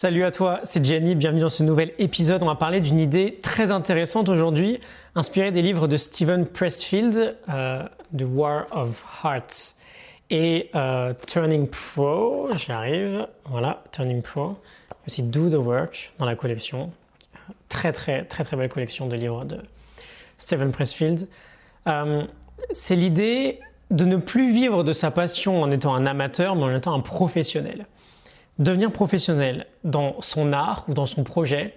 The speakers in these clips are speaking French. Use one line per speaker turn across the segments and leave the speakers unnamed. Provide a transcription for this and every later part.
Salut à toi, c'est Jenny, bienvenue dans ce nouvel épisode. On va parler d'une idée très intéressante aujourd'hui, inspirée des livres de Stephen Pressfield, euh, The War of Hearts et euh, Turning Pro. J'arrive, voilà, Turning Pro. Aussi Do the Work dans la collection. Très très très très belle collection de livres de Stephen Pressfield. Euh, c'est l'idée de ne plus vivre de sa passion en étant un amateur, mais en étant un professionnel. Devenir professionnel dans son art ou dans son projet,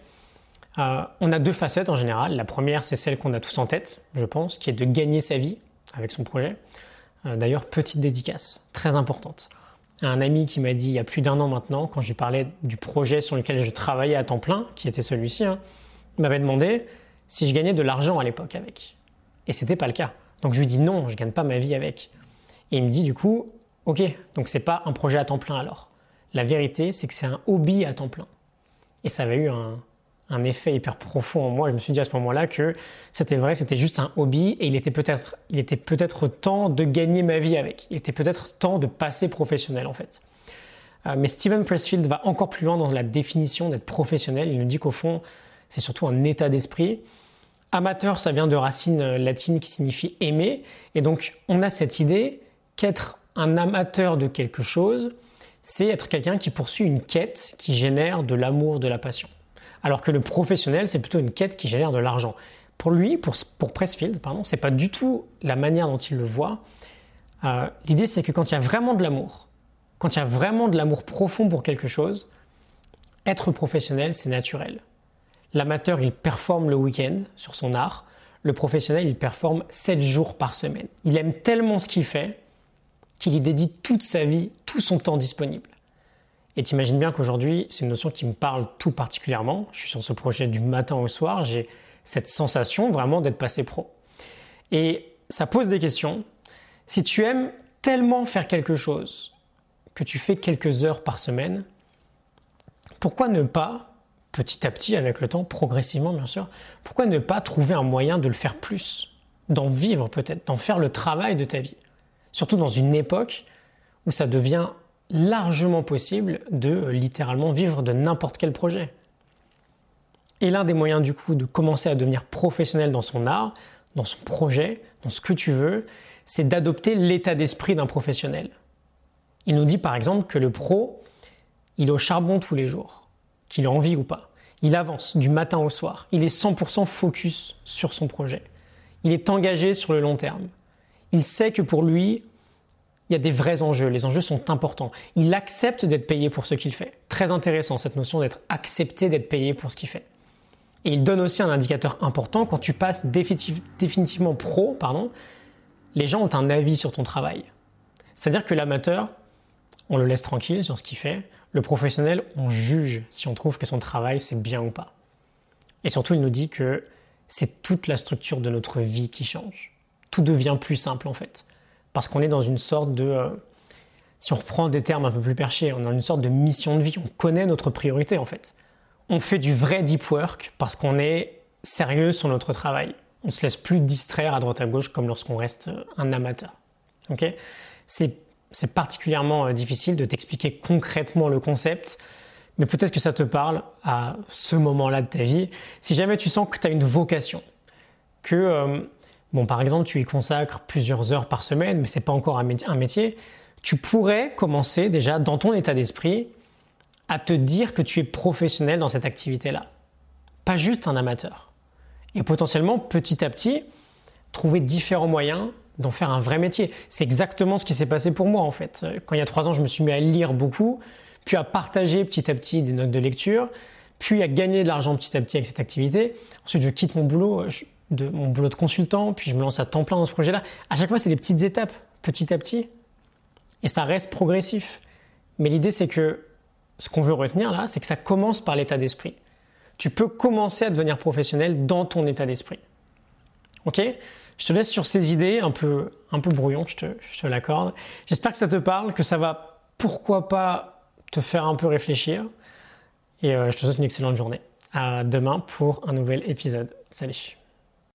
euh, on a deux facettes en général. La première, c'est celle qu'on a tous en tête, je pense, qui est de gagner sa vie avec son projet. Euh, d'ailleurs, petite dédicace, très importante. Un ami qui m'a dit il y a plus d'un an maintenant, quand je lui parlais du projet sur lequel je travaillais à temps plein, qui était celui-ci, hein, m'avait demandé si je gagnais de l'argent à l'époque avec. Et c'était pas le cas. Donc je lui dis non, je gagne pas ma vie avec. Et il me dit du coup, ok, donc c'est pas un projet à temps plein alors. La vérité, c'est que c'est un hobby à temps plein. Et ça avait eu un, effet hyper profond en moi. Je me suis dit à ce moment-là que c'était vrai, c'était juste un hobby et il était peut-être, peut-être temps de gagner ma vie avec. Il était peut-être temps de passer professionnel en fait. Euh, mais Steven Pressfield va encore plus loin dans la définition d'être professionnel. Il nous dit qu'au fond, c'est surtout un état d'esprit. Amateur, ça vient de racines latines qui signifie aimer. Et donc, on a cette idée qu'être un amateur de quelque chose, c'est être quelqu'un qui poursuit une quête qui génère de l'amour, de la passion. Alors que le professionnel, c'est plutôt une quête qui génère de l'argent. Pour lui, pour, Pressfield, pardon, c'est pas du tout la manière dont il le voit. Euh, l'idée, c'est que quand il y a vraiment de l'amour, quand il y a vraiment de l'amour profond pour quelque chose, être professionnel, c'est naturel. L'amateur, il performe le week-end sur son art. Le professionnel, il performe 7 jours par semaine. Il aime tellement ce qu'il fait qu'il y dédie toute sa vie, tout son temps disponible. Et t'imagines bien qu'aujourd'hui, c'est une notion qui me parle tout particulièrement. Je suis sur ce projet du matin au soir, j'ai cette sensation vraiment d'être passé pro. Et ça pose des questions. Si tu aimes tellement faire quelque chose que tu fais quelques heures par semaine, pourquoi ne pas, petit à petit, avec le temps, progressivement bien sûr, pourquoi ne pas trouver un moyen de le faire plus, d'en vivre peut-être, d'en faire le travail de ta vie Surtout dans une époque où ça devient largement possible de euh, littéralement vivre de n'importe quel projet. Et l'un des moyens du coup de commencer à devenir professionnel dans son art, dans son projet, dans ce que tu veux, c'est d'adopter l'état d'esprit d'un professionnel. Il nous dit par exemple que le pro, il est au charbon tous les jours, qu'il a envie ou pas. Il avance du matin au soir. Il est 100% focus sur son projet. Il est engagé sur le long terme il sait que pour lui, il y a des vrais enjeux, les enjeux sont importants. Il accepte d'être payé pour ce qu'il fait. Très intéressant cette notion d'être accepté d'être payé pour ce qu'il fait. Et il donne aussi un indicateur important quand tu passes définitivement pro, pardon, les gens ont un avis sur ton travail. C'est-à-dire que l'amateur, on le laisse tranquille sur ce qu'il fait. Le professionnel, on juge si on trouve que son travail c'est bien ou pas. Et surtout, il nous dit que c'est toute la structure de notre vie qui change tout devient plus simple en fait. Parce qu'on est dans une sorte de... Euh, si on reprend des termes un peu plus perchés, on est dans une sorte de mission de vie, on connaît notre priorité en fait. On fait du vrai deep work parce qu'on est sérieux sur notre travail. On se laisse plus distraire à droite à gauche comme lorsqu'on reste euh, un amateur. C'est, c'est particulièrement euh, difficile de t'expliquer concrètement le concept, mais peut-être que ça te parle à ce moment-là de ta vie. Si jamais tu sens que tu as une vocation, que bon, par exemple, tu y consacres plusieurs heures par semaine, mais c'est pas encore un métier, tu pourrais commencer déjà dans ton état d'esprit à te dire que tu es professionnel dans cette activité-là, pas juste un amateur. Et potentiellement, petit à petit, trouver différents moyens d'en faire un vrai métier. C'est exactement ce qui s'est passé pour moi en fait. Quand il y a trois ans, je me suis mis à lire beaucoup, puis à partager petit à petit des notes de lecture, puis à gagner de l'argent petit à petit avec cette activité. Ensuite, je quitte mon boulot, de mon boulot de consultant, puis je me lance à temps plein dans ce projet-là. À chaque fois, c'est des petites étapes, petit à petit, et ça reste progressif. Mais l'idée, c'est que ce qu'on veut retenir là, c'est que ça commence par l'état d'esprit. Tu peux commencer à devenir professionnel dans ton état d'esprit. Ok? Je te laisse sur ces idées un peu, un peu brouillon, je te, je te l'accorde. J'espère que ça te parle, que ça va, pourquoi pas, te faire un peu réfléchir. Et euh, je te souhaite une excellente journée. À demain pour un nouvel épisode. Salut